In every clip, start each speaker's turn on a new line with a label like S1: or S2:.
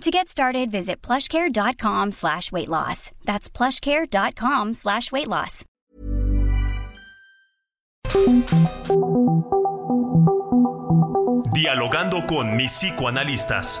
S1: To get started, visit plushcare.com slash weight loss. That's plushcare.com slash weight loss.
S2: Dialogando con mis psicoanalistas.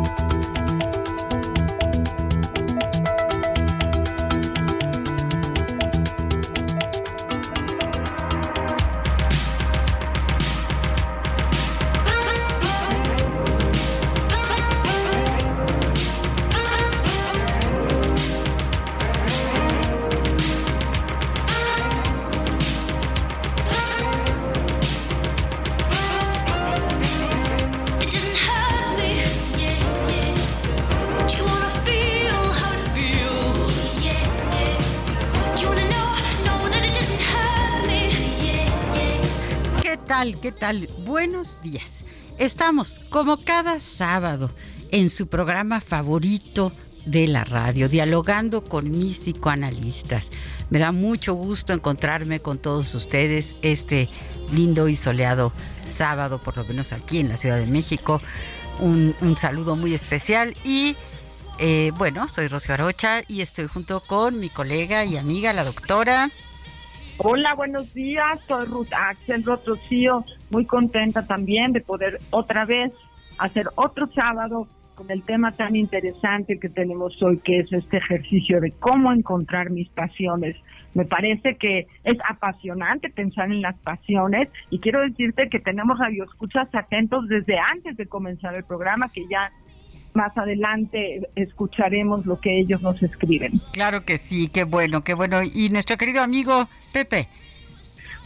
S3: ¿Qué tal? Buenos días. Estamos como cada sábado en su programa favorito de la radio, dialogando con mis psicoanalistas. Me da mucho gusto encontrarme con todos ustedes este lindo y soleado sábado, por lo menos aquí en la Ciudad de México. Un, saludo muy especial y eh, bueno, soy Rocío Arocha y estoy junto con mi colega y amiga, la doctora.
S4: Hola, buenos días. Soy Ruth Axel Rocío. Muy contenta también de poder otra vez hacer otro sábado con el tema tan interesante que tenemos hoy, que es este ejercicio de cómo encontrar mis pasiones. Me parece que es apasionante pensar en las pasiones y quiero decirte que tenemos radioescuchas atentos desde antes de comenzar el programa, que ya más adelante escucharemos lo que ellos nos escriben.
S3: Claro que sí, qué bueno, qué bueno. Y nuestro querido amigo Pepe.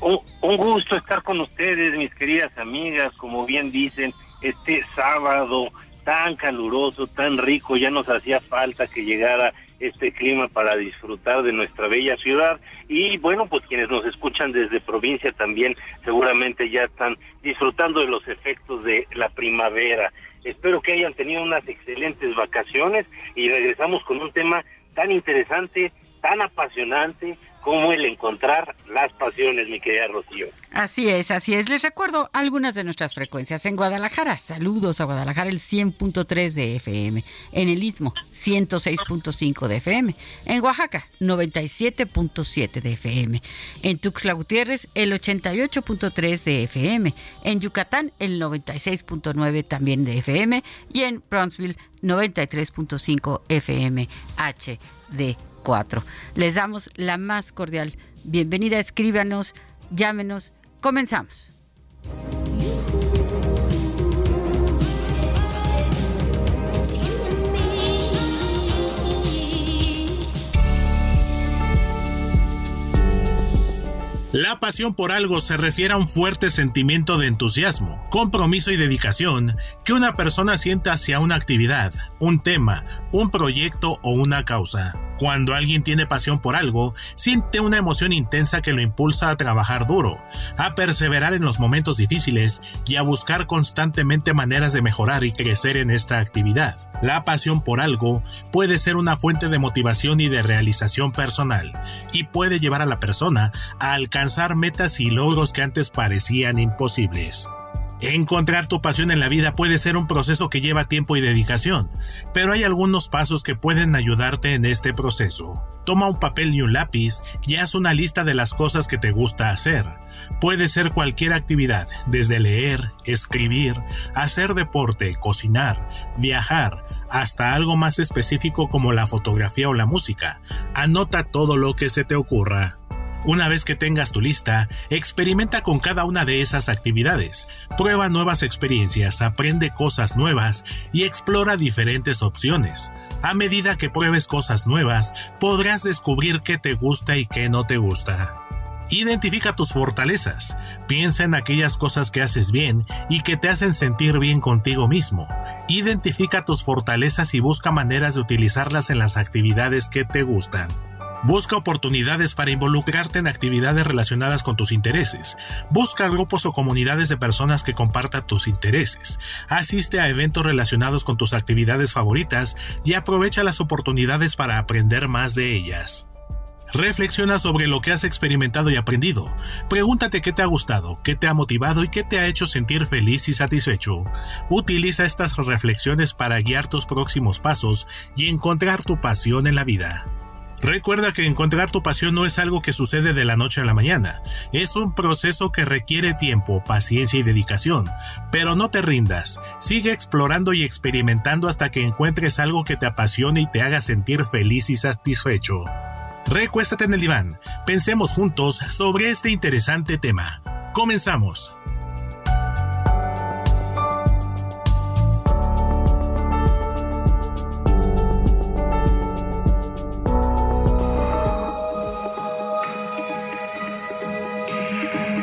S5: Un, gusto estar con ustedes, mis queridas amigas, como bien dicen, este sábado tan caluroso, tan rico, ya nos hacía falta que llegara este clima para disfrutar de nuestra bella ciudad y bueno pues quienes nos escuchan desde provincia también seguramente ya están disfrutando de los efectos de la primavera Espero que hayan tenido unas excelentes vacaciones y regresamos con un tema tan interesante, tan apasionante, cómo el encontrar las pasiones, mi querida Rocío.
S3: Así es, así es. Les recuerdo algunas de nuestras frecuencias. En Guadalajara, saludos a Guadalajara, el 100.3 de FM. En el Istmo, 106.5 de FM. En Oaxaca, 97.7 de FM. En Tuxtla Gutiérrez, el 88.3 de FM. En Yucatán, el 96.9 también de FM. Y en Brownsville, 93.5 FM HD. Les damos la más cordial bienvenida, escríbanos, llámenos, comenzamos.
S2: La pasión por algo se refiere a un fuerte sentimiento de entusiasmo, compromiso y dedicación que una persona siente hacia una actividad, un tema, un proyecto o una causa. Cuando alguien tiene pasión por algo, siente una emoción intensa que lo impulsa a trabajar duro, a perseverar en los momentos difíciles y a buscar constantemente maneras de mejorar y crecer en esta actividad. La pasión por algo puede ser una fuente de motivación y de realización personal, y puede llevar a la persona a alcanzar metas y logros que antes parecían imposibles. Encontrar tu pasión en la vida puede ser un proceso que lleva tiempo y dedicación, pero hay algunos pasos que pueden ayudarte en este proceso. Toma un papel y un lápiz y haz una lista de las cosas que te gusta hacer. Puede ser cualquier actividad, desde leer, escribir, hacer deporte, cocinar, viajar, hasta algo más específico como la fotografía o la música. Anota todo lo que se te ocurra. Una vez que tengas tu lista, experimenta con cada una de esas actividades, prueba nuevas experiencias, aprende cosas nuevas y explora diferentes opciones. A medida que pruebes cosas nuevas, podrás descubrir qué te gusta y qué no te gusta. Identifica tus fortalezas, piensa en aquellas cosas que haces bien y que te hacen sentir bien contigo mismo. Identifica tus fortalezas y busca maneras de utilizarlas en las actividades que te gustan. Busca oportunidades para involucrarte en actividades relacionadas con tus intereses. Busca grupos o comunidades de personas que compartan tus intereses. Asiste a eventos relacionados con tus actividades favoritas y aprovecha las oportunidades para aprender más de ellas. Reflexiona sobre lo que has experimentado y aprendido. Pregúntate qué te ha gustado, qué te ha motivado y qué te ha hecho sentir feliz y satisfecho. Utiliza estas reflexiones para guiar tus próximos pasos y encontrar tu pasión en la vida. Recuerda que encontrar tu pasión no es algo que sucede de la noche a la mañana, es un proceso que requiere tiempo, paciencia y dedicación. Pero no te rindas, sigue explorando y experimentando hasta que encuentres algo que te apasione y te haga sentir feliz y satisfecho. Recuéstate en el diván, pensemos juntos sobre este interesante tema. Comenzamos.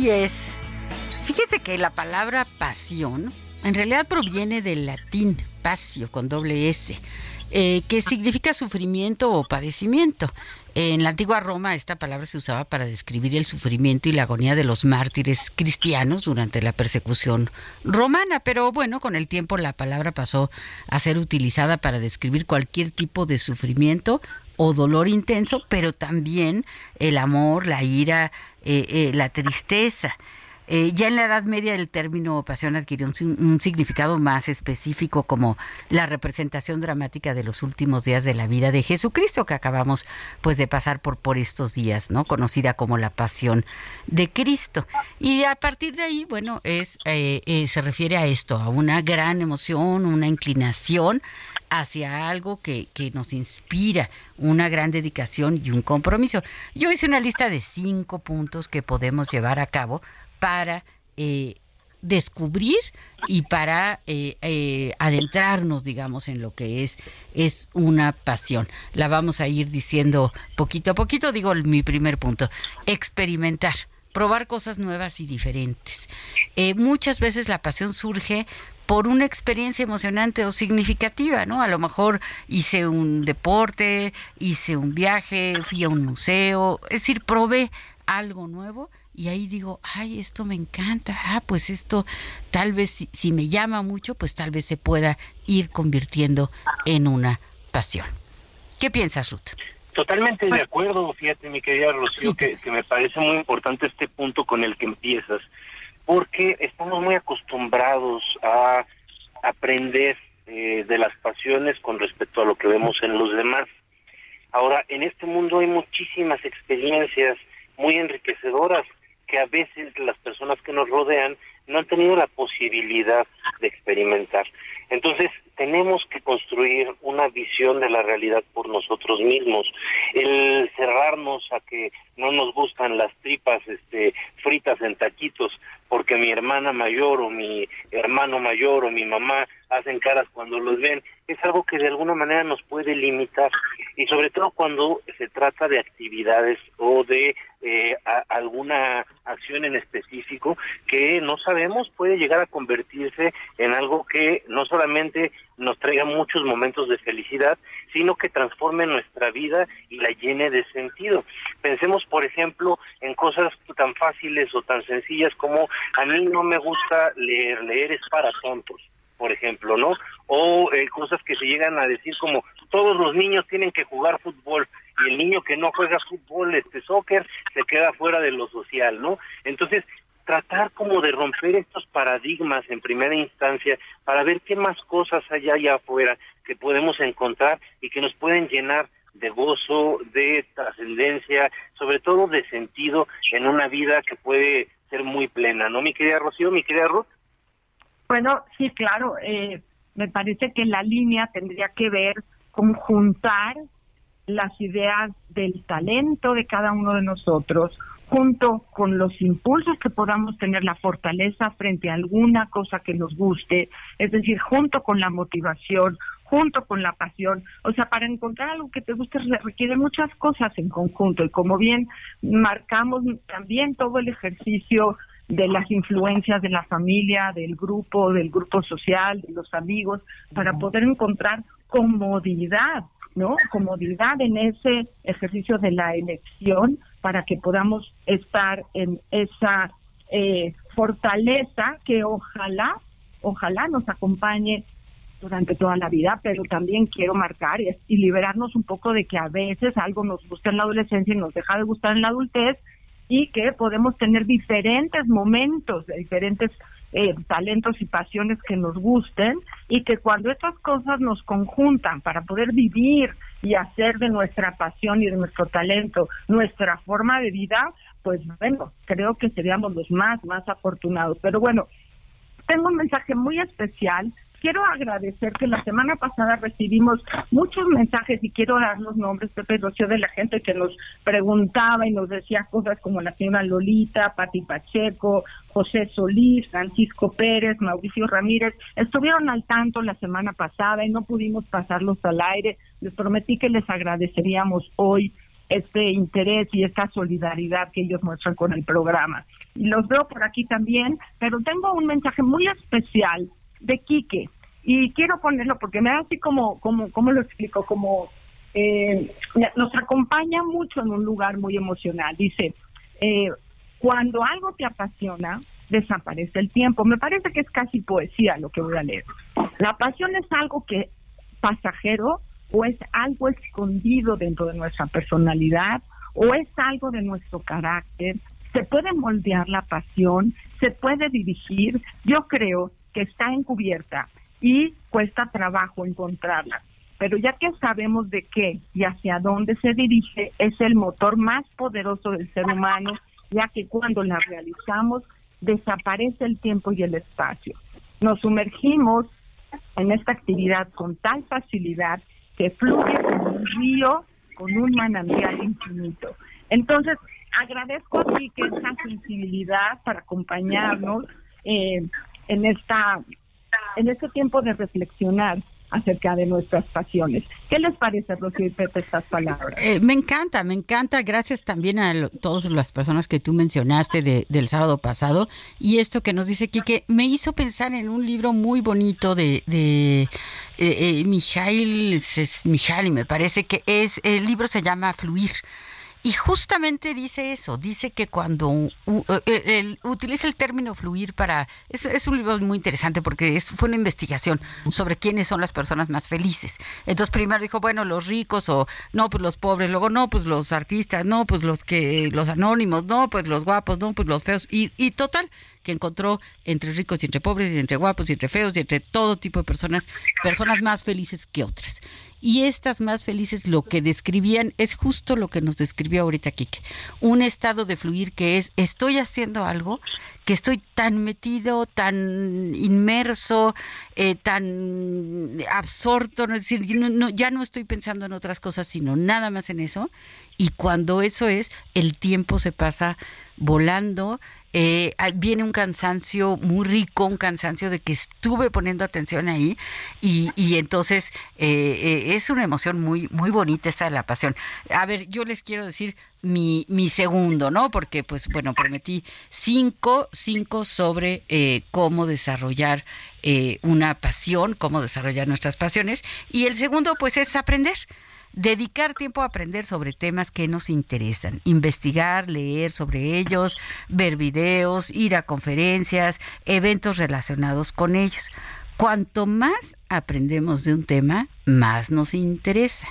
S3: Así es. Fíjese que la palabra pasión en realidad proviene del latín pasio con doble S, eh, que significa sufrimiento o padecimiento. En la antigua Roma esta palabra se usaba para describir el sufrimiento y la agonía de los mártires cristianos durante la persecución romana, pero bueno, con el tiempo la palabra pasó a ser utilizada para describir cualquier tipo de sufrimiento o dolor intenso, pero también el amor, la ira, eh, eh, la tristeza. Eh, ya en la Edad Media el término pasión adquirió un, significado más específico como la representación dramática de los últimos días de la vida de Jesucristo que acabamos pues de pasar por por estos días, ¿no? Conocida como la pasión de Cristo. Y a partir de ahí, bueno, es eh, eh, se refiere a esto, a una gran emoción, una inclinación hacia algo que, que, nos inspira, una gran dedicación y un compromiso. Yo hice una lista de cinco puntos que podemos llevar a cabo para eh, descubrir y para eh, eh, adentrarnos, digamos, en lo que es, es una pasión. La vamos a ir diciendo poquito a poquito, digo mi primer punto, experimentar probar cosas nuevas y diferentes. muchas veces la pasión surge por una experiencia emocionante o significativa, ¿no? A lo mejor hice un deporte, hice un viaje, fui a un museo, es decir, probé algo nuevo y ahí digo, ay, esto me encanta, ah, pues esto tal vez si, me llama mucho, pues tal vez se pueda ir convirtiendo en una pasión. ¿Qué piensas, Ruth?
S5: Totalmente de acuerdo, fíjate mi querida Rocío, que, me parece muy importante este punto con el que empiezas, porque estamos muy acostumbrados a aprender eh, de las pasiones con respecto a lo que vemos en los demás. Ahora, en este mundo hay muchísimas experiencias muy enriquecedoras que a veces las personas que nos rodean no han tenido la posibilidad de experimentar. Entonces, tenemos que construir una visión de la realidad por nosotros mismos. El cerrarnos a que no nos gustan las tripas este, fritas en taquitos porque mi hermana mayor o mi hermano mayor o mi mamá hacen caras cuando los ven, es algo que de alguna manera nos puede limitar y sobre todo cuando se trata de actividades o de eh, alguna acción en específico que no sabemos puede llegar a convertirse en algo que no solamente nos traiga muchos momentos de felicidad, sino que transforme nuestra vida y la llene de sentido. Pensemos, por ejemplo, en cosas tan fáciles o tan sencillas como a mí no me gusta leer, leer es para tontos por ejemplo, ¿no? O eh, cosas que se llegan a decir como todos los niños tienen que jugar fútbol y el niño que no juega fútbol, este soccer, se queda fuera de lo social, ¿no? Entonces, tratar como de romper estos paradigmas en primera instancia para ver qué más cosas hay allá afuera que podemos encontrar y que nos pueden llenar de gozo, de trascendencia, sobre todo de sentido en una vida que puede ser muy plena, ¿no, mi querida Rocío, mi querida Ruth?
S4: Bueno, sí, claro. Eh, me parece que la línea tendría que ver con juntar las ideas del talento de cada uno de nosotros, junto con los impulsos que podamos tener, la fortaleza frente a alguna cosa que nos guste, es decir, junto con la motivación, junto con la pasión. O sea, para encontrar algo que te guste requiere muchas cosas en conjunto y como bien marcamos también todo el ejercicio de las influencias de la familia, del grupo, del grupo social, de los amigos, para poder encontrar comodidad, ¿no? Comodidad en ese ejercicio de la elección para que podamos estar en esa eh, fortaleza que ojalá, ojalá nos acompañe durante toda la vida, pero también quiero marcar y, y liberarnos un poco de que a veces algo nos gusta en la adolescencia y nos deja de gustar en la adultez y que podemos tener diferentes momentos, diferentes eh, talentos y pasiones que nos gusten y que cuando estas cosas nos conjuntan para poder vivir y hacer de nuestra pasión y de nuestro talento nuestra forma de vida, pues bueno, creo que seríamos los más, más afortunados. Pero bueno, tengo un mensaje muy especial quiero agradecer que la semana pasada recibimos muchos mensajes y quiero dar los nombres, Pepe Rocío, de la gente que nos preguntaba y nos decía cosas como la señora Lolita, Pati Pacheco, José Solís, Francisco Pérez, Mauricio Ramírez. Estuvieron al tanto la semana pasada y no pudimos pasarlos al aire. Les prometí que les agradeceríamos hoy este interés y esta solidaridad que ellos muestran con el programa. Y los veo por aquí también, pero tengo un mensaje muy especial de Quique. Y quiero ponerlo porque me da así como, como, ¿cómo lo explico? Como eh, nos acompaña mucho en un lugar muy emocional. Dice, eh, cuando algo te apasiona, desaparece el tiempo. Me parece que es casi poesía lo que voy a leer. La pasión es algo que pasajero o es algo escondido dentro de nuestra personalidad o es algo de nuestro carácter. Se puede moldear la pasión, se puede dirigir. Yo creo que está encubierta y cuesta trabajo encontrarla. Pero ya que sabemos de qué y hacia dónde se dirige, es el motor más poderoso del ser humano, ya que cuando la realizamos desaparece el tiempo y el espacio. Nos sumergimos en esta actividad con tal facilidad que fluye como un río con un manantial infinito. Entonces, agradezco aquí que esa sensibilidad para acompañarnos eh, en esta en este tiempo de reflexionar acerca de nuestras pasiones. ¿Qué les parece, Rocío y Pepe, estas palabras?
S3: Eh, me encanta, me encanta. Gracias también a todas las personas que tú mencionaste del sábado pasado. Y esto que nos dice Quique me hizo pensar en un libro muy bonito de, de eh, eh Mijail, me parece que es, el libro se llama Fluir y justamente dice eso, dice que cuando eh, utiliza el término fluir para... Es, es un libro muy interesante porque es, fue una investigación sobre quiénes son las personas más felices. Entonces primero dijo, bueno, los ricos o no, pues los pobres, luego no, pues los artistas, no, pues los que los anónimos, no, pues los guapos, no, pues los feos. Y, y total, que encontró entre ricos y entre pobres y entre guapos y entre feos y entre todo tipo de personas, personas más felices que otras. Y estas más felices lo que describían es justo lo que nos describió ahorita Kike. Un estado de fluir que es estoy haciendo algo que estoy tan metido, tan inmerso, eh, tan absorto, es decir, ya no estoy pensando en otras cosas, sino nada más en eso. Y cuando eso es, el tiempo se pasa volando eh, viene un cansancio muy rico, un cansancio de que estuve poniendo atención ahí y, y entonces eh, eh, es una emoción muy, muy bonita esta de la pasión. A ver, yo les quiero decir mi, mi segundo, ¿no? Porque, pues, bueno, prometí cinco, cinco sobre eh, cómo desarrollar eh, una pasión, cómo desarrollar nuestras pasiones. Y el segundo, pues, es aprender. Dedicar tiempo a aprender sobre temas que nos interesan, investigar, leer sobre ellos, ver videos, ir a conferencias, eventos relacionados con ellos. Cuanto más aprendemos de un tema, más nos interesa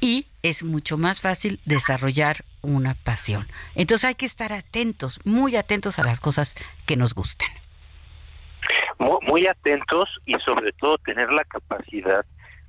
S3: y es mucho más fácil desarrollar una pasión. Entonces hay que estar atentos, muy atentos a las cosas que nos gustan.
S5: Muy, atentos y sobre todo tener la capacidad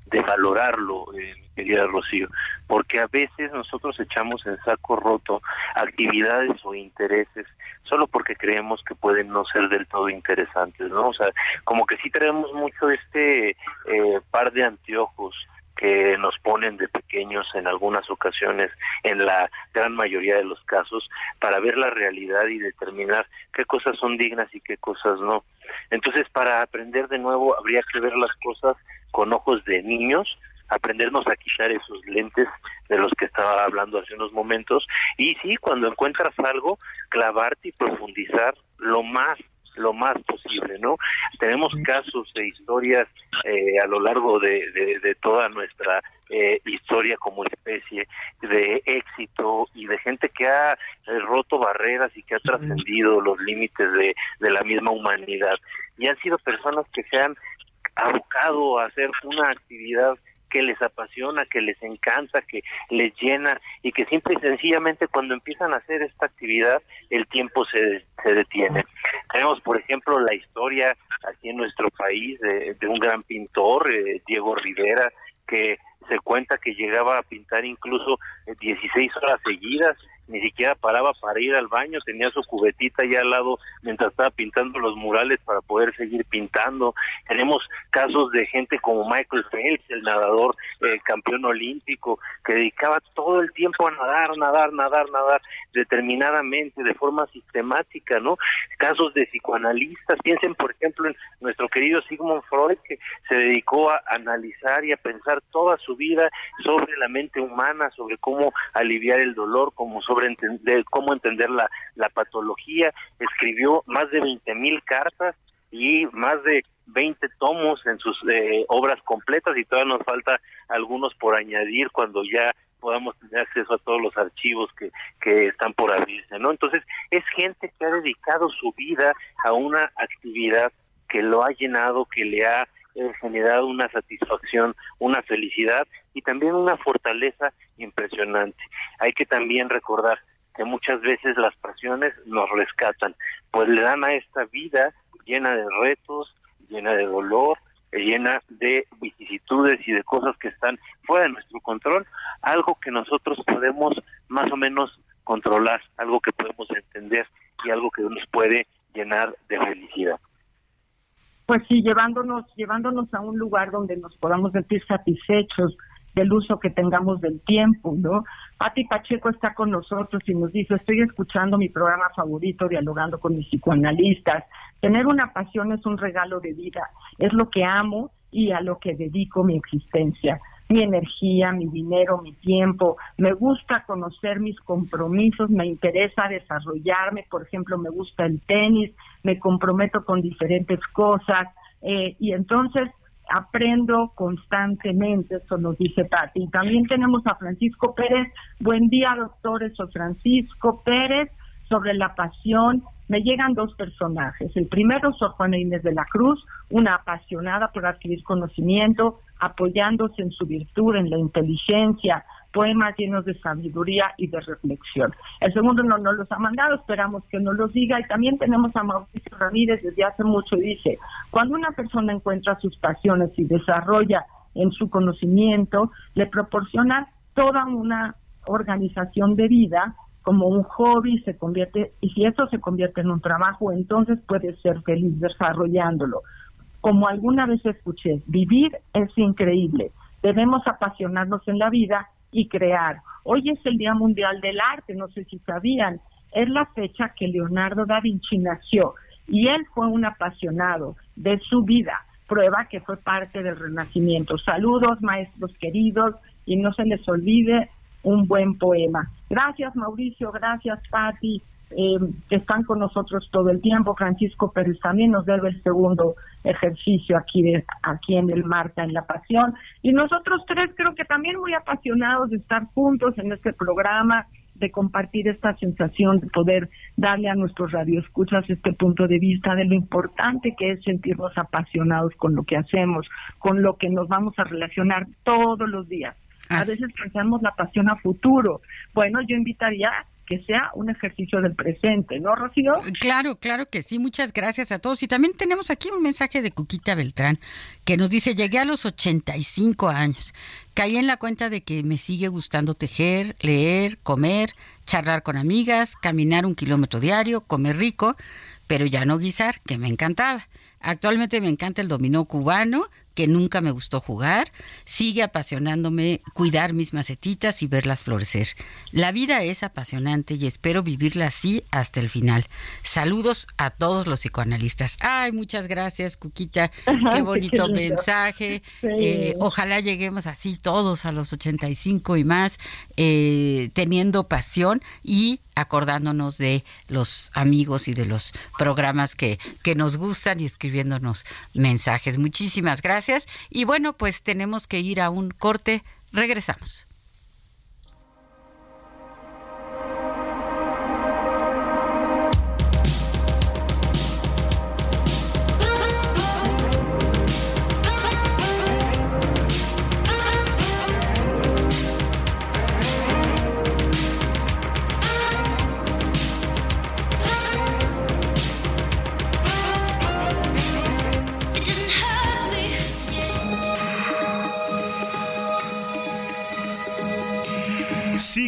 S5: de valorarlo, eh, querida Rocío, porque a veces nosotros echamos en saco roto actividades o intereses solo porque creemos que pueden no ser del todo interesantes, ¿no? O sea, como que sí tenemos mucho este eh, par de anteojos que nos ponen de pequeños en algunas ocasiones, en la gran mayoría de los casos, para ver la realidad y determinar qué cosas son dignas y qué cosas no. Entonces, para aprender de nuevo, habría que ver las cosas con ojos de niños, aprendernos a quitar esos lentes de los que estaba hablando hace unos momentos y sí, cuando encuentras algo, clavarte y profundizar lo más lo más posible, ¿no? Tenemos casos de historias eh, a lo largo de, de, toda nuestra eh, historia como especie de éxito y de gente que ha eh, roto barreras y que ha trascendido los límites de, de la misma humanidad. Y han sido personas que se han abocado a hacer una actividad que les apasiona, que les encanta, que les llena y que simple y sencillamente cuando empiezan a hacer esta actividad el tiempo se, se detiene. Tenemos, por ejemplo, la historia aquí en nuestro país de, un gran pintor, eh, Diego Rivera, que se cuenta que llegaba a pintar incluso 16 horas seguidas ni siquiera paraba para ir al baño, tenía su cubetita allá al lado mientras estaba pintando los murales para poder seguir pintando. Tenemos casos de gente como Michael Phelps, el nadador eh, campeón olímpico, que dedicaba todo el tiempo a nadar, nadar, nadar, nadar, determinadamente, de forma sistemática, ¿no? Casos de psicoanalistas, piensen por ejemplo en nuestro querido Sigmund Freud, que se dedicó a analizar y a pensar toda su vida sobre la mente humana, sobre cómo aliviar el dolor, como sobre entender, cómo entender la, la patología, escribió más de 20 mil cartas y más de 20 tomos en sus eh, obras completas y todavía nos falta algunos por añadir cuando ya podamos tener acceso a todos los archivos que, que están por abrirse, ¿no? Entonces, es gente que ha dedicado su vida a una actividad que lo ha llenado, que le ha eh, generado una satisfacción, una felicidad y también una fortaleza impresionante. Hay que también recordar que muchas veces las pasiones nos rescatan, pues le dan a esta vida llena de retos, llena de dolor, llena de vicisitudes y de cosas que están fuera de nuestro control, algo que nosotros podemos más o menos controlar, algo que podemos entender y algo que nos puede llenar de felicidad.
S4: Pues sí, llevándonos, llevándonos a un lugar donde nos podamos sentir satisfechos, del uso que tengamos del tiempo, ¿no? Pati Pacheco está con nosotros y nos dice, estoy escuchando mi programa favorito, dialogando con mis psicoanalistas. Tener una pasión es un regalo de vida, es lo que amo y a lo que dedico mi existencia, mi energía, mi dinero, mi tiempo. Me gusta conocer mis compromisos, me interesa desarrollarme, por ejemplo, me gusta el tenis, me comprometo con diferentes cosas eh, y entonces aprendo constantemente, eso nos dice Pati. También tenemos a Francisco Pérez. Buen día, doctores. Soy Francisco Pérez. Sobre la pasión, me llegan dos personajes. El primero, Sor Juana Inés de la Cruz, una apasionada por adquirir conocimiento, apoyándose en su virtud, en la inteligencia, poemas llenos de sabiduría y de reflexión. El segundo no nos los ha mandado, esperamos que nos los diga. Y también tenemos a Mauricio Ramírez desde hace mucho, dice, cuando una persona encuentra sus pasiones y desarrolla en su conocimiento, le proporciona toda una organización de vida como un hobby se convierte y si eso se convierte en un trabajo entonces puede ser feliz desarrollándolo como alguna vez escuché vivir es increíble debemos apasionarnos en la vida y crear. Hoy es el Día Mundial del Arte, no sé si sabían, es la fecha que Leonardo da Vinci nació y él fue un apasionado de su vida, prueba que fue parte del Renacimiento. Saludos, maestros queridos, y no se les olvide un buen poema. Gracias Mauricio, gracias Patti, eh, que están con nosotros todo el tiempo. Francisco Pérez también nos debe el segundo ejercicio aquí, de, aquí en el Marta, en la Pasión. Y nosotros tres creo que también muy apasionados de estar juntos en este programa, de compartir esta sensación, de poder darle a nuestros radioescuchas este punto de vista de lo importante que es sentirnos apasionados con lo que hacemos, con lo que nos vamos a relacionar todos los días. A veces pensamos la pasión a futuro. Bueno, yo invitaría que sea un ejercicio del presente, ¿no, Rocío?
S3: Claro, claro que sí. Muchas gracias a todos. Y también tenemos aquí un mensaje de Cuquita Beltrán que nos dice, llegué a los 85 años. Caí en la cuenta de que me sigue gustando tejer, leer, comer, charlar con amigas, caminar un kilómetro diario, comer rico, pero ya no guisar, que me encantaba. Actualmente me encanta el dominó cubano, que nunca me gustó jugar, sigue apasionándome cuidar mis macetitas y verlas florecer. La vida es apasionante y espero vivirla así hasta el final. Saludos a todos los psicoanalistas. Ay, muchas gracias, Cuquita. Qué bonito mensaje. Eh, ojalá lleguemos así todos a los 85 y más, eh, teniendo pasión y acordándonos de los amigos y de los programas que, que nos gustan y escribiéndonos mensajes. Muchísimas gracias. Y bueno, pues tenemos que ir a un corte. Regresamos.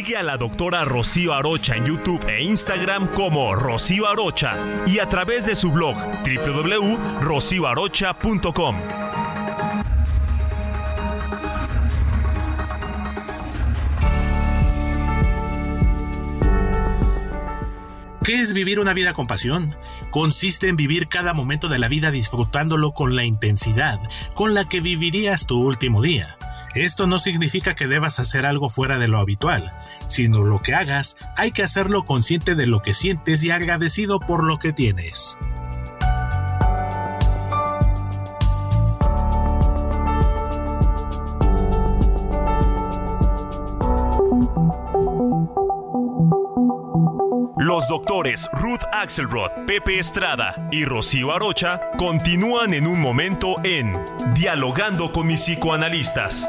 S6: Sigue a la doctora Rocío Arocha en YouTube e Instagram como Rocío Arocha y a través de su blog www.rocioarocha.com.
S2: ¿Qué es vivir una vida con pasión? Consiste en vivir cada momento de la vida disfrutándolo con la intensidad con la que vivirías tu último día. Esto no significa que debas hacer algo fuera de lo habitual, sino lo que hagas hay que hacerlo consciente de lo que sientes y agradecido por lo que tienes.
S6: Los doctores Ruth Axelrod, Pepe Estrada y Rocío Arocha continúan en un momento en Dialogando con mis psicoanalistas.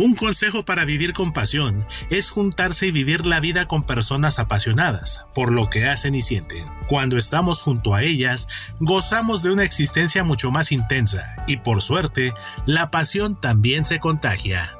S2: Un consejo para vivir con pasión es juntarse y vivir la vida con personas apasionadas por lo que hacen y sienten. Cuando estamos junto a ellas, gozamos de una existencia mucho más intensa y por suerte, la pasión también se contagia.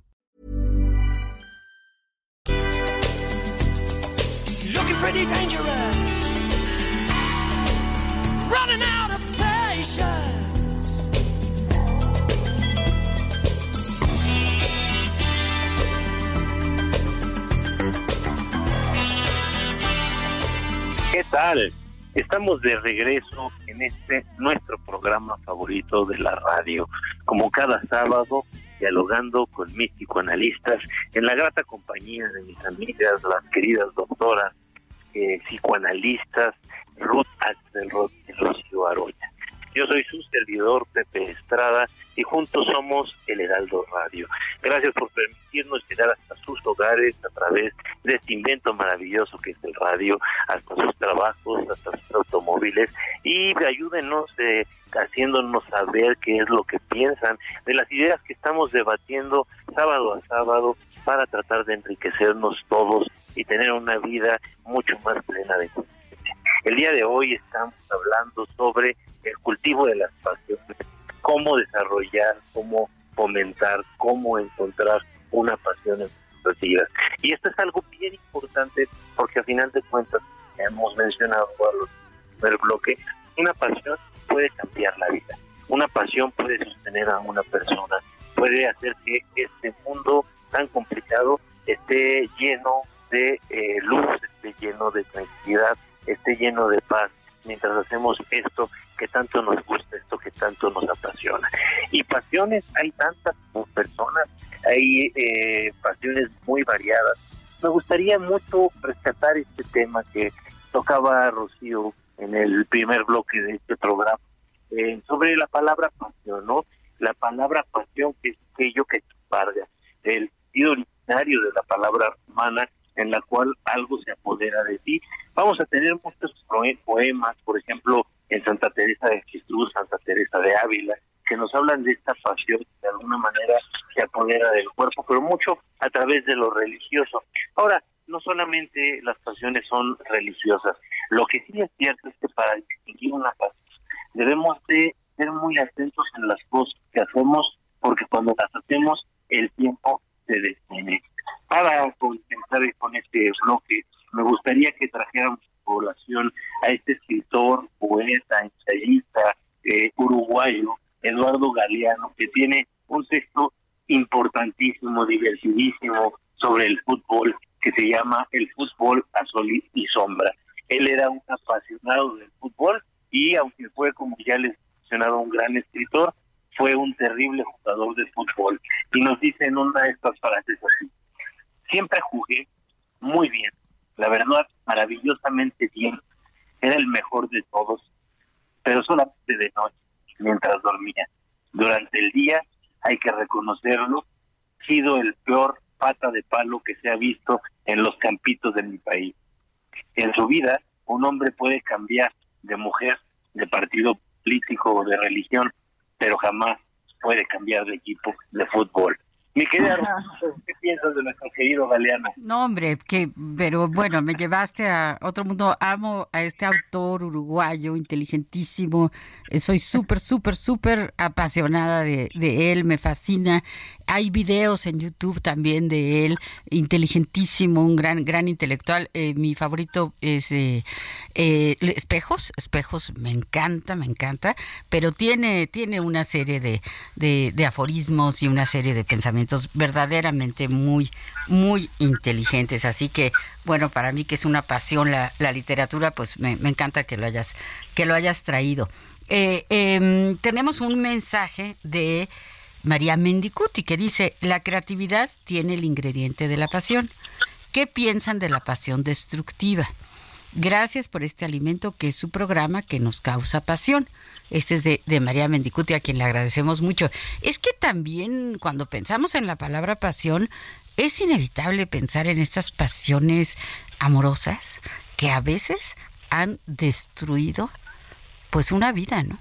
S7: Looking pretty dangerous. Running out of patience.
S5: ¿Qué tal? Estamos de regreso en este nuestro programa favorito de la radio, como cada sábado, dialogando con mis psicoanalistas en la grata compañía de mis amigas, las queridas doctoras eh, psicoanalistas Ruth Axelrod y Rocío Aroya. Yo soy su servidor Pepe Estrada y juntos somos el Heraldo Radio. Gracias por permitirnos llegar hasta sus hogares a través de este invento maravilloso que es el radio, hasta sus trabajos, hasta sus automóviles y ayúdenos eh, haciéndonos saber qué es lo que piensan de las ideas que estamos debatiendo sábado a sábado para tratar de enriquecernos todos y tener una vida mucho más plena de conciencia. El día de hoy estamos hablando sobre el cultivo de las pasiones, cómo desarrollar, cómo fomentar, cómo encontrar una pasión en nuestras vidas. Y esto es algo bien importante porque a final de cuentas, hemos mencionado a los primer bloque, una pasión puede cambiar la vida. Una pasión puede sostener a una persona, puede hacer que este mundo tan complicado esté lleno de eh, luz, esté lleno de tranquilidad, esté lleno de paz mientras hacemos esto que tanto nos gusta, esto que tanto nos apasiona. Y pasiones hay tantas personas, hay eh, pasiones muy variadas. Me gustaría mucho rescatar este tema que tocaba Rocío en el primer bloque de este programa, eh, sobre la palabra pasión, ¿no? La palabra pasión que es aquello que embarga, el sentido originario de la palabra humana en la cual algo se apodera de ti. Vamos a tener muchos poemas, por ejemplo, en Santa Teresa de Jesús, Santa Teresa de Ávila, que nos hablan de esta pasión que de alguna manera se apodera del cuerpo, pero mucho a través de lo religioso. Ahora, no solamente las pasiones son religiosas, lo que sí es cierto es que para distinguir una pasión debemos de ser muy atentos en las cosas que hacemos, porque cuando las hacemos el tiempo se detiene. Para comenzar con este bloque, me gustaría que trajéramos población a este escritor, poeta, ensayista eh, uruguayo, Eduardo Galeano, que tiene un texto importantísimo, divertidísimo sobre el fútbol, que se llama El fútbol a sol y sombra. Él era un apasionado del fútbol y aunque fue, como ya les he mencionado, un gran escritor, fue un terrible jugador de fútbol. Y nos dice en una de estas frases así, siempre jugué muy bien, la verdad, maravillosamente bien, era el mejor de todos, pero solamente de noche, mientras dormía. Durante el día, hay que reconocerlo, sido el peor pata de palo que se ha visto en los campitos de mi país. En su vida, un hombre puede cambiar de mujer, de partido político o de religión, pero jamás puede cambiar de equipo de fútbol. Mi querida, ¿qué piensas de nuestro querido Galeano?
S3: No, hombre, que, pero bueno, me llevaste a otro mundo. Amo a este autor uruguayo, inteligentísimo. Soy súper, súper, súper apasionada de, de él, me fascina. Hay videos en YouTube también de él, inteligentísimo, un gran, gran intelectual. Eh, mi favorito es eh, eh, Espejos, Espejos, me encanta, me encanta, pero tiene, tiene una serie de, de, aforismos y una serie de pensamientos verdaderamente muy, muy inteligentes. Así que, bueno, para mí que es una pasión la, la literatura, pues me, me, encanta que lo hayas, que lo hayas traído. Eh, eh, tenemos un mensaje de María Mendicuti que dice, la creatividad tiene el ingrediente de la pasión. ¿Qué piensan de la pasión destructiva? Gracias por este alimento que es su programa que nos causa pasión. Este es de, María Mendicuti, a quien le agradecemos mucho. Es que también cuando pensamos en la palabra pasión, es inevitable pensar en estas pasiones amorosas que a veces han destruido pues una vida, ¿no?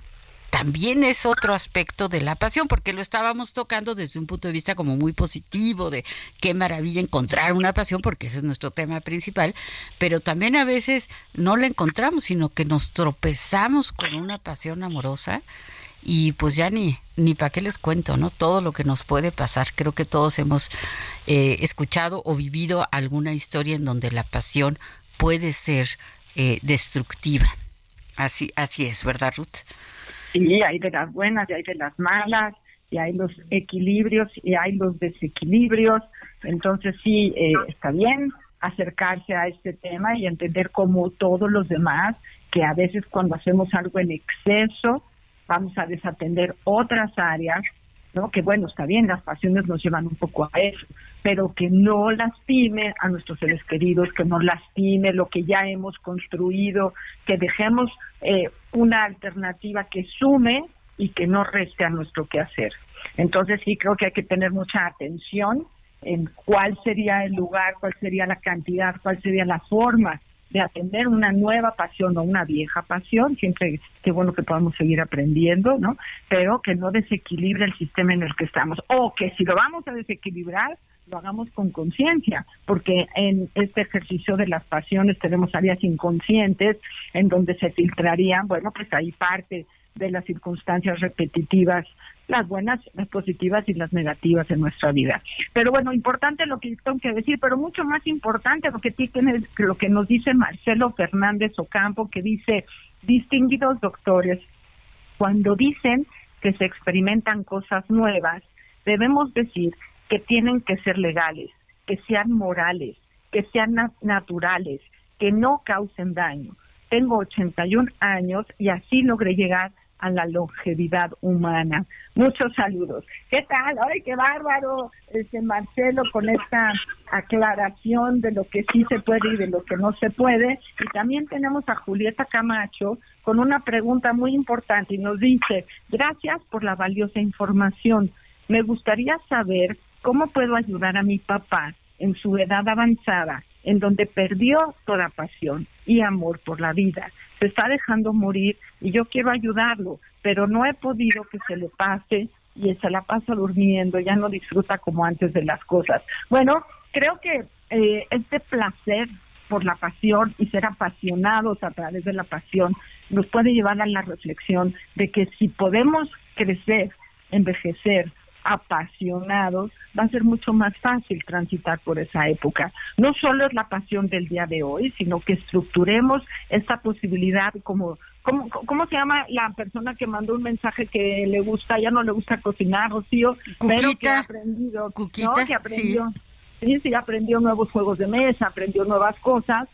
S3: También es otro aspecto de la pasión, porque lo estábamos tocando desde un punto de vista como muy positivo, de qué maravilla encontrar una pasión, porque ese es nuestro tema principal, pero también a veces no la encontramos, sino que nos tropezamos con una pasión amorosa y pues ya ni, ni para qué les cuento, ¿no? Todo lo que nos puede pasar. Creo que todos hemos eh, escuchado o vivido alguna historia en donde la pasión puede ser eh, destructiva. Así, así es, ¿verdad, Ruth?
S4: Sí, hay de las buenas y hay de las malas, y hay los equilibrios y hay los desequilibrios. Entonces sí, eh, está bien acercarse a este tema y entender como todos los demás, que a veces cuando hacemos algo en exceso, vamos a desatender otras áreas, ¿no? Que bueno, está bien, las pasiones nos llevan un poco a eso, pero que no lastime a nuestros seres queridos, que no lastime lo que ya hemos construido, que dejemos eh, una alternativa que sume y que no reste a nuestro quehacer. Entonces sí creo que hay que tener mucha atención en cuál sería el lugar, cuál sería la cantidad, cuál sería la forma de atender una nueva pasión o una vieja pasión, siempre qué bueno que podamos seguir aprendiendo, ¿no? Pero que no desequilibre el sistema en el que estamos. O que si lo vamos a desequilibrar, lo hagamos con conciencia, porque en este ejercicio de las pasiones tenemos áreas inconscientes en donde se filtrarían, bueno, pues ahí parte de las circunstancias repetitivas las buenas, las positivas y las negativas en nuestra vida. Pero bueno, importante lo que tengo que decir, pero mucho más importante lo que, tiene, lo que nos dice Marcelo Fernández Ocampo, que dice, distinguidos doctores, cuando dicen que se experimentan cosas nuevas, debemos decir que tienen que ser legales, que sean morales, que sean naturales, que no causen daño. Tengo 81 años y así logré llegar a la longevidad humana. Muchos saludos. ¿Qué tal? ¡Ay, qué bárbaro! Este Marcelo con esta aclaración de lo que sí se puede y de lo que no se puede. Y también tenemos a Julieta Camacho con una pregunta muy importante y nos dice, gracias por la valiosa información. Me gustaría saber cómo puedo ayudar a mi papá en su edad avanzada, en donde perdió toda pasión y amor por la vida se está dejando morir y yo quiero ayudarlo, pero no he podido que se le pase y se la pasa durmiendo, ya no disfruta como antes de las cosas. Bueno, creo que eh, este placer por la pasión y ser apasionados a través de la pasión nos puede llevar a la reflexión de que si podemos crecer, envejecer, apasionados, va a ser mucho más fácil transitar por esa época. No solo es la pasión del día de hoy, sino que estructuremos esta posibilidad como ¿Cómo, ¿Cómo se llama la persona que mandó un mensaje que le gusta, ya no le gusta cocinar, Rocío, pero que ha aprendido, que aprendió, sí. sí, aprendió nuevos juegos de mesa, aprendió nuevas cosas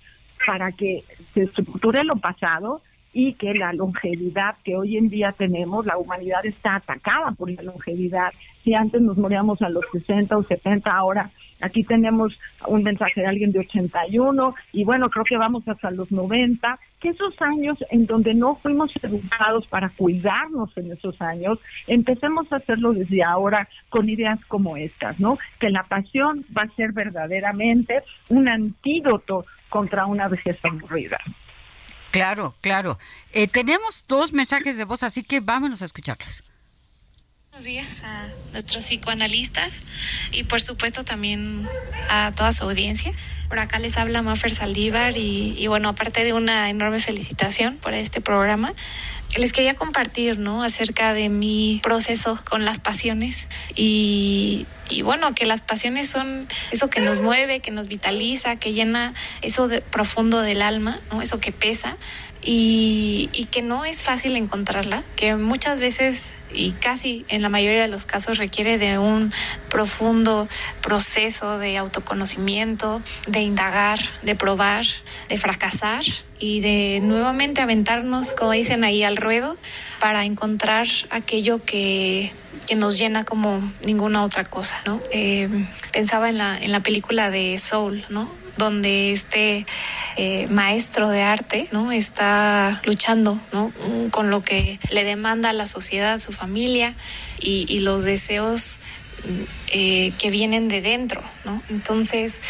S4: para que se estructure lo pasado y que la longevidad que hoy en día tenemos, la humanidad está atacada por la longevidad. Si antes nos moríamos a los 60 o 70, ahora aquí tenemos un mensaje de alguien de 81 y bueno, creo que vamos hasta los 90, que esos años en donde no fuimos educados para cuidarnos en esos años, empecemos a hacerlo desde ahora con ideas como estas, ¿no? Que la pasión va a ser verdaderamente un antídoto contra una vejez aburrida.
S3: Claro, claro. Eh, tenemos dos mensajes de voz, así que vámonos a escucharlos.
S8: Buenos días a nuestros psicoanalistas y por supuesto también a toda su audiencia. Por acá les habla Maffer Saldívar y, y bueno, aparte de una enorme felicitación por este programa, les quería compartir, ¿no? Acerca de mi proceso con las pasiones y, y bueno, que las pasiones son eso que nos mueve, que nos vitaliza, que llena eso de, profundo del alma, ¿no? Eso que pesa y, y que no es fácil encontrarla, que muchas veces y casi en la mayoría de los casos requiere de un profundo proceso de autoconocimiento, de indagar, de probar, de fracasar y de nuevamente aventarnos, como dicen ahí, al ruedo para encontrar aquello que, que nos llena como ninguna otra cosa, ¿no? Eh, pensaba en la, en la película de Soul, ¿no? Donde este eh, maestro de arte no está luchando ¿no? con lo que le demanda la sociedad, su familia y, y los deseos eh, que vienen de dentro, ¿no? Entonces,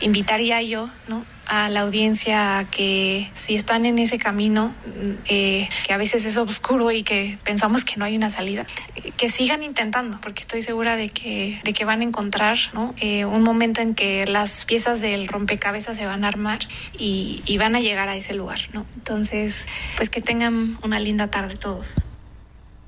S8: invitaría yo, ¿no? A la audiencia que si están en ese camino, eh, que a veces es oscuro y que pensamos que no hay una salida, que sigan intentando, porque estoy segura de que, de que van a encontrar ¿no? Eh, un momento en que las piezas del rompecabezas se van a armar y, y van a llegar a ese lugar. ¿no? Entonces, pues que tengan una linda tarde todos.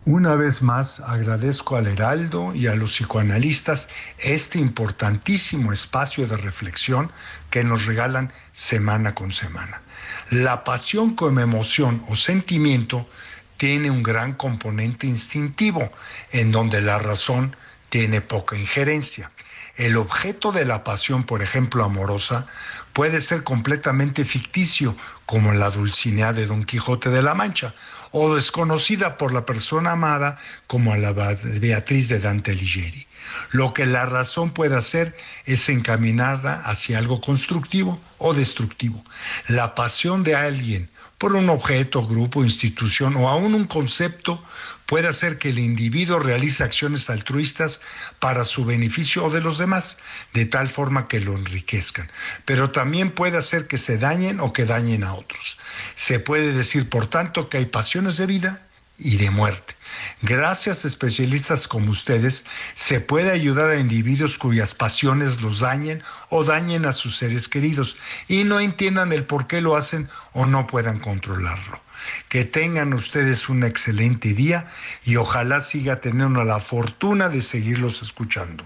S9: Una vez más agradezco al Heraldo y a los psicoanalistas este importantísimo espacio de reflexión que nos regalan semana con semana. La pasión como emoción o sentimiento tiene un gran componente instintivo, en donde la razón tiene poca injerencia. El objeto de la pasión, por ejemplo, amorosa, puede ser completamente ficticio, como la Dulcinea de Don Quijote de la Mancha, o desconocida por la persona amada como a la Beatriz de Dante Alighieri. Lo que la razón puede hacer es encaminarla hacia algo constructivo o destructivo. La pasión de alguien por un objeto, grupo, institución o aún un concepto puede hacer que el individuo realice acciones altruistas para su beneficio o de los demás, de tal forma que lo enriquezcan. Pero también puede hacer que se dañen o que dañen a otros. Se puede decir, por tanto, que hay pasiones de vida y de muerte. Gracias a especialistas como ustedes, se puede ayudar a individuos cuyas pasiones los dañen o dañen a sus seres queridos y no entiendan el por qué lo hacen o no puedan controlarlo. Que tengan ustedes un excelente día y ojalá siga teniendo la fortuna de seguirlos escuchando.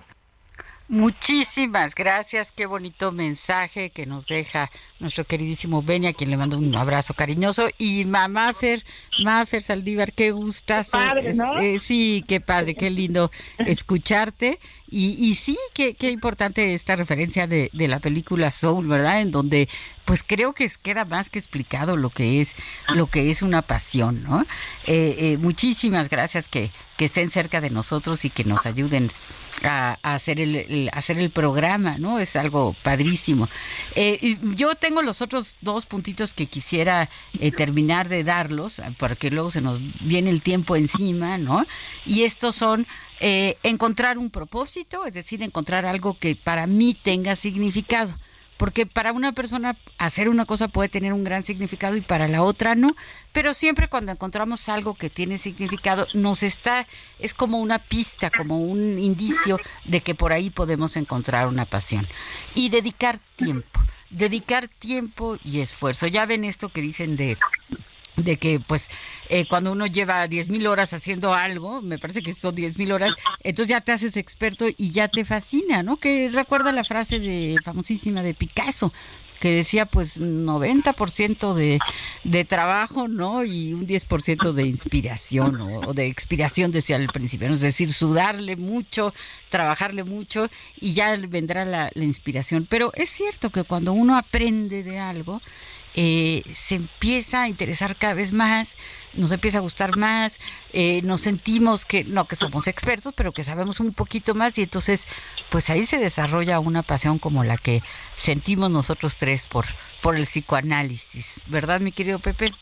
S3: Muchísimas gracias, qué bonito mensaje que nos deja nuestro queridísimo Beni, a quien le mando un abrazo cariñoso. Y mamá Fer, Mafer Saldívar, qué gustazo. Eh, sí, qué padre, qué lindo escucharte. Y, y sí, qué, qué importante esta referencia de, de, la película Soul, ¿verdad? En donde pues creo que queda más que explicado lo que es lo que es una pasión, ¿no? Eh, eh, muchísimas gracias que, que estén cerca de nosotros y que nos ayuden a, hacer el, hacer el programa, ¿no? Es algo padrísimo. Eh, yo tengo los otros dos puntitos que quisiera terminar de darlos, porque luego se nos viene el tiempo encima, ¿no? Y estos son eh, encontrar un propósito, es decir, encontrar algo que para mí tenga significado. Porque para una persona hacer una cosa puede tener un gran significado y para la otra no, pero siempre cuando encontramos algo que tiene significado nos está, es como una pista, como un indicio de que por ahí podemos encontrar una pasión. Y dedicar tiempo, dedicar tiempo y esfuerzo. Ya ven esto que dicen de de que pues eh, cuando uno lleva 10.000 horas haciendo algo, me parece que son 10.000 horas, entonces ya te haces experto y ya te fascina, ¿no? Que recuerda la frase de famosísima de Picasso, que decía pues 90% de, de trabajo, ¿no? Y un 10% de inspiración o, de expiración, decía al principio, es decir, sudarle mucho, trabajarle mucho y ya vendrá la, la inspiración. Pero es cierto que cuando uno aprende de algo, eh, se empieza a interesar cada vez más, nos empieza a gustar más, eh, nos sentimos que, no que somos expertos, pero que sabemos un poquito más y entonces pues ahí se desarrolla una pasión como la que sentimos nosotros tres por, por el psicoanálisis, ¿verdad mi querido Pepe?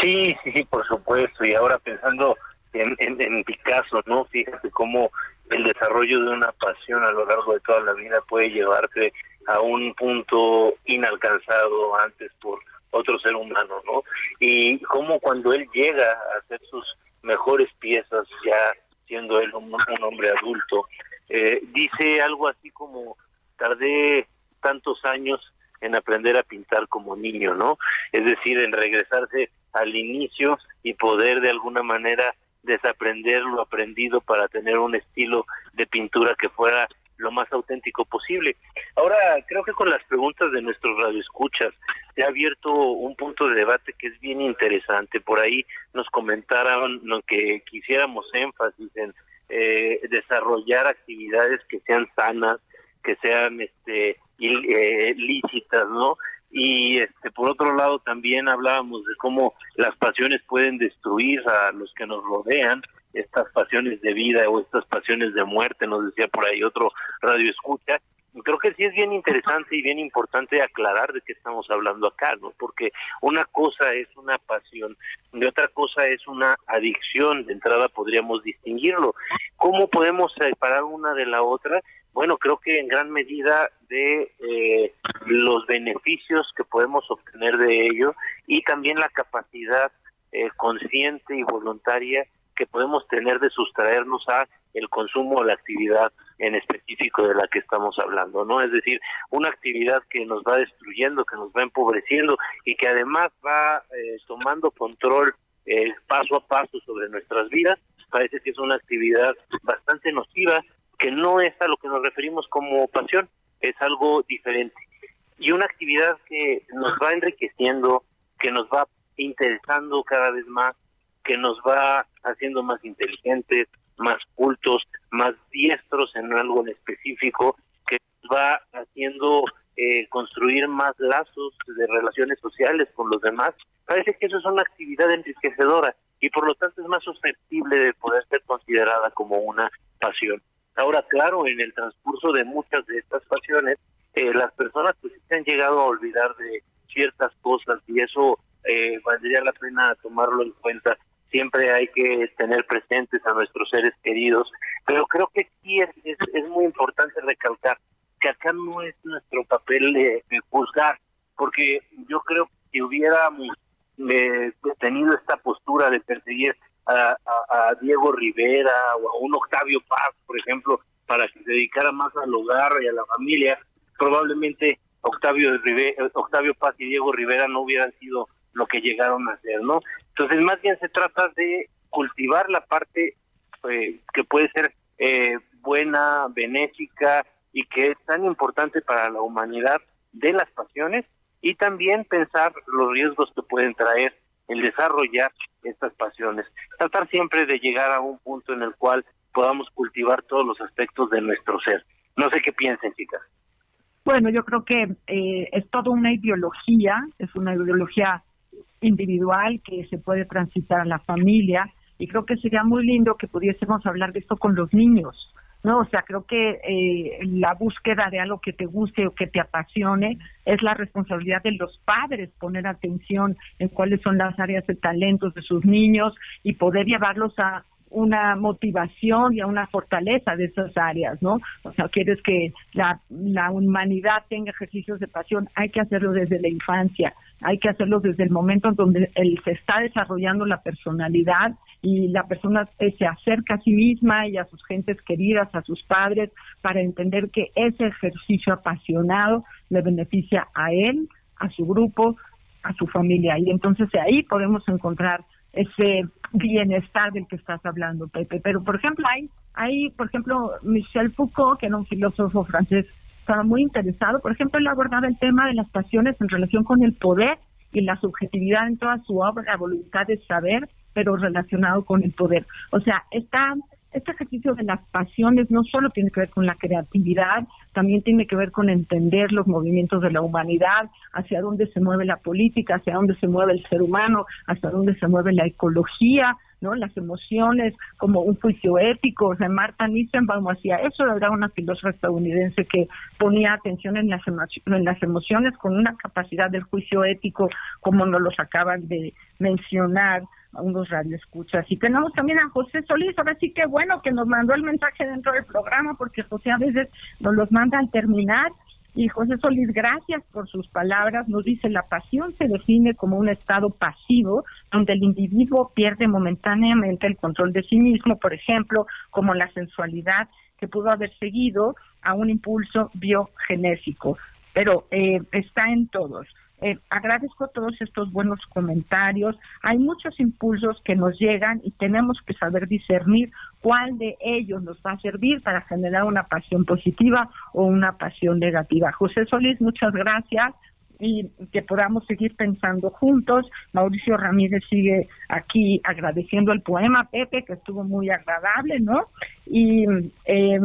S5: Sí, sí, por supuesto, y ahora pensando en, en, en Picasso, ¿no? Fíjate cómo el desarrollo de una pasión a lo largo de toda la vida puede llevarte a un punto inalcanzado antes por otro ser humano, ¿no? Y como cuando él llega a hacer sus mejores piezas, ya siendo él un, hombre adulto, eh, dice algo así como, tardé tantos años en aprender a pintar como niño, ¿no? Es decir, en regresarse al inicio y poder de alguna manera desaprender lo aprendido para tener un estilo de pintura que fuera lo más auténtico posible. Ahora, creo que con las preguntas de nuestros radioescuchas se ha abierto un punto de debate que es bien interesante. Por ahí nos comentaron lo que quisiéramos énfasis en eh, desarrollar actividades que sean sanas, que sean este eh, lícitas, ¿no? Y este por otro lado también hablábamos de cómo las pasiones pueden destruir a los que nos rodean estas pasiones de vida o estas pasiones de muerte, nos decía por ahí otro radio escucha. Creo que sí es bien interesante y bien importante aclarar de qué estamos hablando acá, ¿no? Porque una cosa es una pasión y otra cosa es una adicción. De entrada podríamos distinguirlo. ¿Cómo podemos separar una de la otra? Bueno, creo que en gran medida de eh, los beneficios que podemos obtener de ello y también la capacidad eh, consciente y voluntaria que podemos tener de sustraernos a el consumo o la actividad en específico de la que estamos hablando, ¿no? Es decir, una actividad que nos va destruyendo, que nos va empobreciendo y que además va eh, tomando control eh, paso a paso sobre nuestras vidas, parece que es una actividad bastante nociva, que no es a lo que nos referimos como pasión, es algo diferente. Y una actividad que nos va enriqueciendo, que nos va interesando cada vez más, que nos va haciendo más inteligentes, más cultos, más diestros en algo en específico, que va haciendo eh, construir más lazos de relaciones sociales con los demás. Parece que eso es una actividad enriquecedora y por lo tanto es más susceptible de poder ser considerada como una pasión. Ahora, claro, en el transcurso de muchas de estas pasiones, eh, las personas pues se han llegado a olvidar de ciertas cosas y eso eh, valdría la pena tomarlo en cuenta. Siempre hay que tener presentes a nuestros seres queridos, pero creo que sí es, es, muy importante recalcar que acá no es nuestro papel de, juzgar, porque yo creo que si hubiéramos eh, tenido esta postura de perseguir a, a, Diego Rivera o a un Octavio Paz, por ejemplo, para que se dedicara más al hogar y a la familia, probablemente Octavio, Rivera, Octavio Paz y Diego Rivera no hubieran sido lo que llegaron a ser, ¿no? Entonces, más bien se trata de cultivar la parte eh, que puede ser eh, buena, benéfica y que es tan importante para la humanidad de las pasiones y también pensar los riesgos que pueden traer el desarrollar estas pasiones. Tratar siempre de llegar a un punto en el cual podamos cultivar todos los aspectos de nuestro ser. No sé qué piensen, chicas.
S4: Bueno, yo creo que eh, es toda una ideología, es una ideología individual que se puede transitar a la familia y creo que sería muy lindo que pudiésemos hablar de esto con los niños, ¿no? O sea, creo que eh, la búsqueda de algo que te guste o que te apasione es la responsabilidad de los padres poner atención en cuáles son las áreas de talentos de sus niños y poder llevarlos a una motivación y a una fortaleza de esas áreas, ¿no? O sea, quieres que la, la humanidad tenga ejercicios de pasión, hay que hacerlo desde la infancia, hay que hacerlo desde el momento en donde él se está desarrollando la personalidad y la persona eh, se acerca a sí misma y a sus gentes queridas, a sus padres, para entender que ese ejercicio apasionado le beneficia a él, a su grupo, a su familia. Y entonces ahí podemos encontrar ese bienestar del que estás hablando, Pepe. Pero, por ejemplo, hay, hay, por ejemplo, Michel Foucault, que era un filósofo francés, estaba muy interesado, por ejemplo, él abordaba el tema de las pasiones en relación con el poder y la subjetividad en toda su obra, la voluntad de saber, pero relacionado con el poder. O sea, está este ejercicio de las pasiones no solo tiene que ver con la creatividad, también tiene que ver con entender los movimientos de la humanidad, hacia dónde se mueve la política, hacia dónde se mueve el ser humano, hacia dónde se mueve la ecología, ¿no? Las emociones como un juicio ético, o sea, Marta Nissenbaum hacía eso, era una filósofa estadounidense que ponía atención en las, en las emociones con una capacidad del juicio ético, como nos los acaban de mencionar a unos radioescuchas. Y tenemos también a José Solís, ahora sí que bueno que nos mandó el mensaje dentro del programa, porque José a veces nos los manda al terminar. Y José Solís, gracias por sus palabras. Nos dice, la pasión se define como un estado pasivo donde el individuo pierde momentáneamente el control de sí mismo, por ejemplo, como la sensualidad que pudo haber seguido a un impulso biogenésico. Pero eh, está en todos. Eh, agradezco todos estos buenos comentarios. Hay muchos impulsos que nos llegan y tenemos que saber discernir cuál de ellos nos va a servir para generar una pasión positiva o una pasión negativa. José Solís, muchas gracias y que podamos seguir pensando juntos. Mauricio Ramírez sigue aquí agradeciendo el poema, Pepe, que estuvo muy agradable, ¿no? Y eh,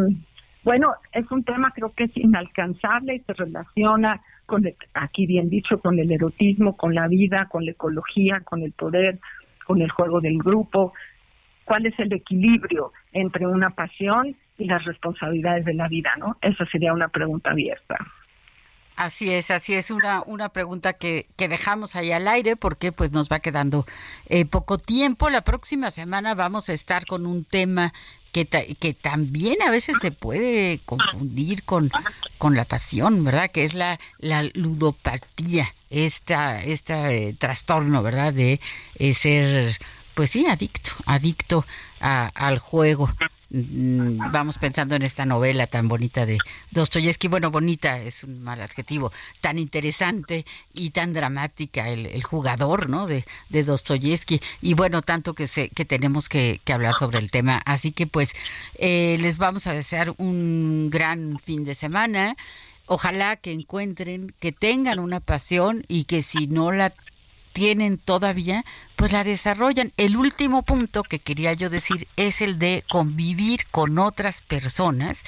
S4: bueno, es un tema creo que es inalcanzable y se relaciona con, aquí bien dicho, con el erotismo, con la vida, con la ecología, con el poder, con el juego del grupo. ¿Cuál es el equilibrio entre una pasión y las responsabilidades de la vida, no? Esa sería una pregunta abierta.
S3: Así es, así es una, una pregunta que, que dejamos ahí al aire porque pues nos va quedando eh, poco tiempo. La próxima semana vamos a estar con un tema que, que también a veces se puede confundir con, con la pasión, ¿verdad? Que es la, la ludopatía, esta, este trastorno, ¿verdad? De eh, ser, pues sí, adicto, adicto al juego. Vamos pensando en esta novela tan bonita de Dostoyevsky. Bueno, bonita es un mal adjetivo, tan interesante y tan dramática el, jugador, ¿no? De, de Dostoyevsky. Y bueno, tanto que, se, que tenemos que, hablar sobre el tema. Así que pues eh, les vamos a desear un gran fin de semana. Ojalá que encuentren, que tengan una pasión y que si no la tienen todavía, pues la desarrollan. El último punto que quería yo decir es el de convivir con otras personas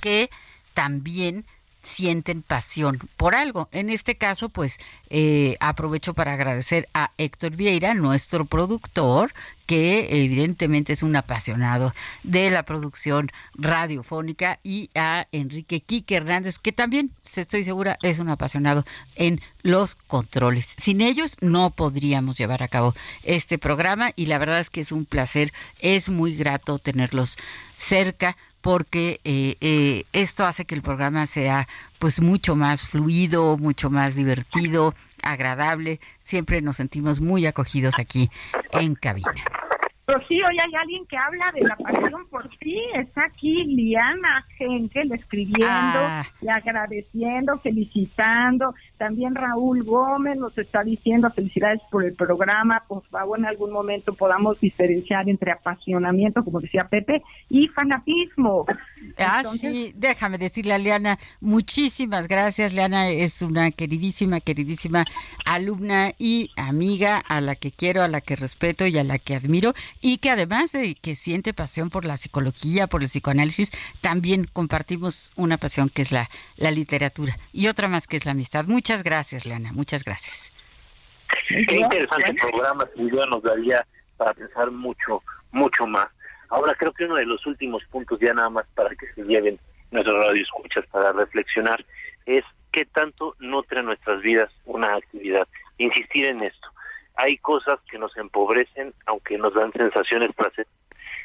S3: que también sienten pasión por algo. En este caso, pues eh, aprovecho para agradecer a Héctor Vieira, nuestro productor, que evidentemente es un apasionado de la producción radiofónica, y a Enrique Quique Hernández, que también, estoy segura, es un apasionado en los controles. Sin ellos no podríamos llevar a cabo este programa y la verdad es que es un placer, es muy grato tenerlos cerca porque eh, eh, esto hace que el programa sea pues mucho más fluido, mucho más divertido, agradable. Siempre nos sentimos muy acogidos aquí en cabina.
S4: Rocío, hoy hay alguien que habla de la pasión por ti. Está aquí Liana Genkel escribiendo
S3: Ah.
S4: y agradeciendo, felicitando. También Raúl Gómez nos está diciendo felicidades por el programa. Por favor, en algún momento podamos diferenciar entre apasionamiento, como decía Pepe, y fanatismo.
S3: Ah,
S4: Entonces,
S3: sí, déjame decirle a Leana, muchísimas gracias. Leana es una queridísima, queridísima alumna y amiga a la que quiero, a la que respeto y a la que admiro y que además de que siente pasión por la psicología, por el psicoanálisis, también compartimos una pasión que es la, la literatura y otra más que es la amistad. Muchas gracias, Leana, muchas gracias.
S5: Qué interesante programa, sin duda nos daría para pensar mucho, mucho más. Ahora creo que uno de los últimos puntos, ya nada más para que se lleven nuestros radioescuchas para reflexionar, es qué tanto nutre nuestras vidas una actividad. Insistir en esto. Hay cosas que nos empobrecen, aunque nos dan sensaciones placenteras,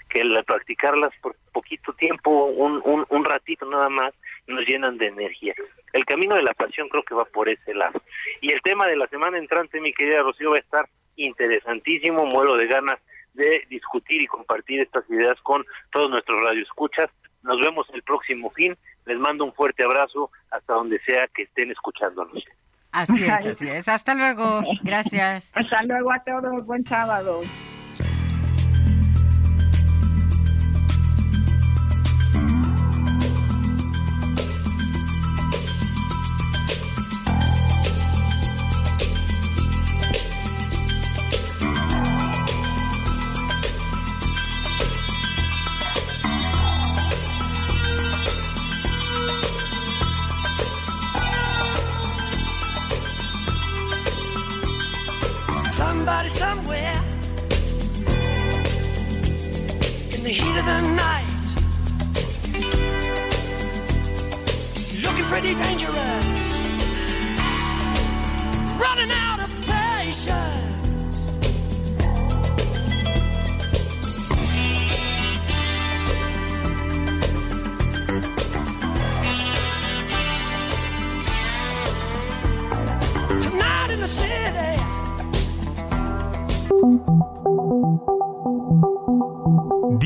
S5: que el practicarlas por poquito tiempo, un, un, un ratito nada más, nos llenan de energía. El camino de la pasión creo que va por ese lado. Y el tema de la semana entrante, mi querida Rocío, va a estar interesantísimo, muero de ganas de discutir y compartir estas ideas con todos nuestros radioescuchas. Nos vemos el próximo fin. Les mando un fuerte abrazo hasta donde sea que estén escuchándonos.
S3: Así es, así es. Hasta luego. Gracias.
S4: Hasta luego a todos. Buen sábado.
S7: Somebody somewhere. In the heat of the night, looking pretty dangerous, running out of patience.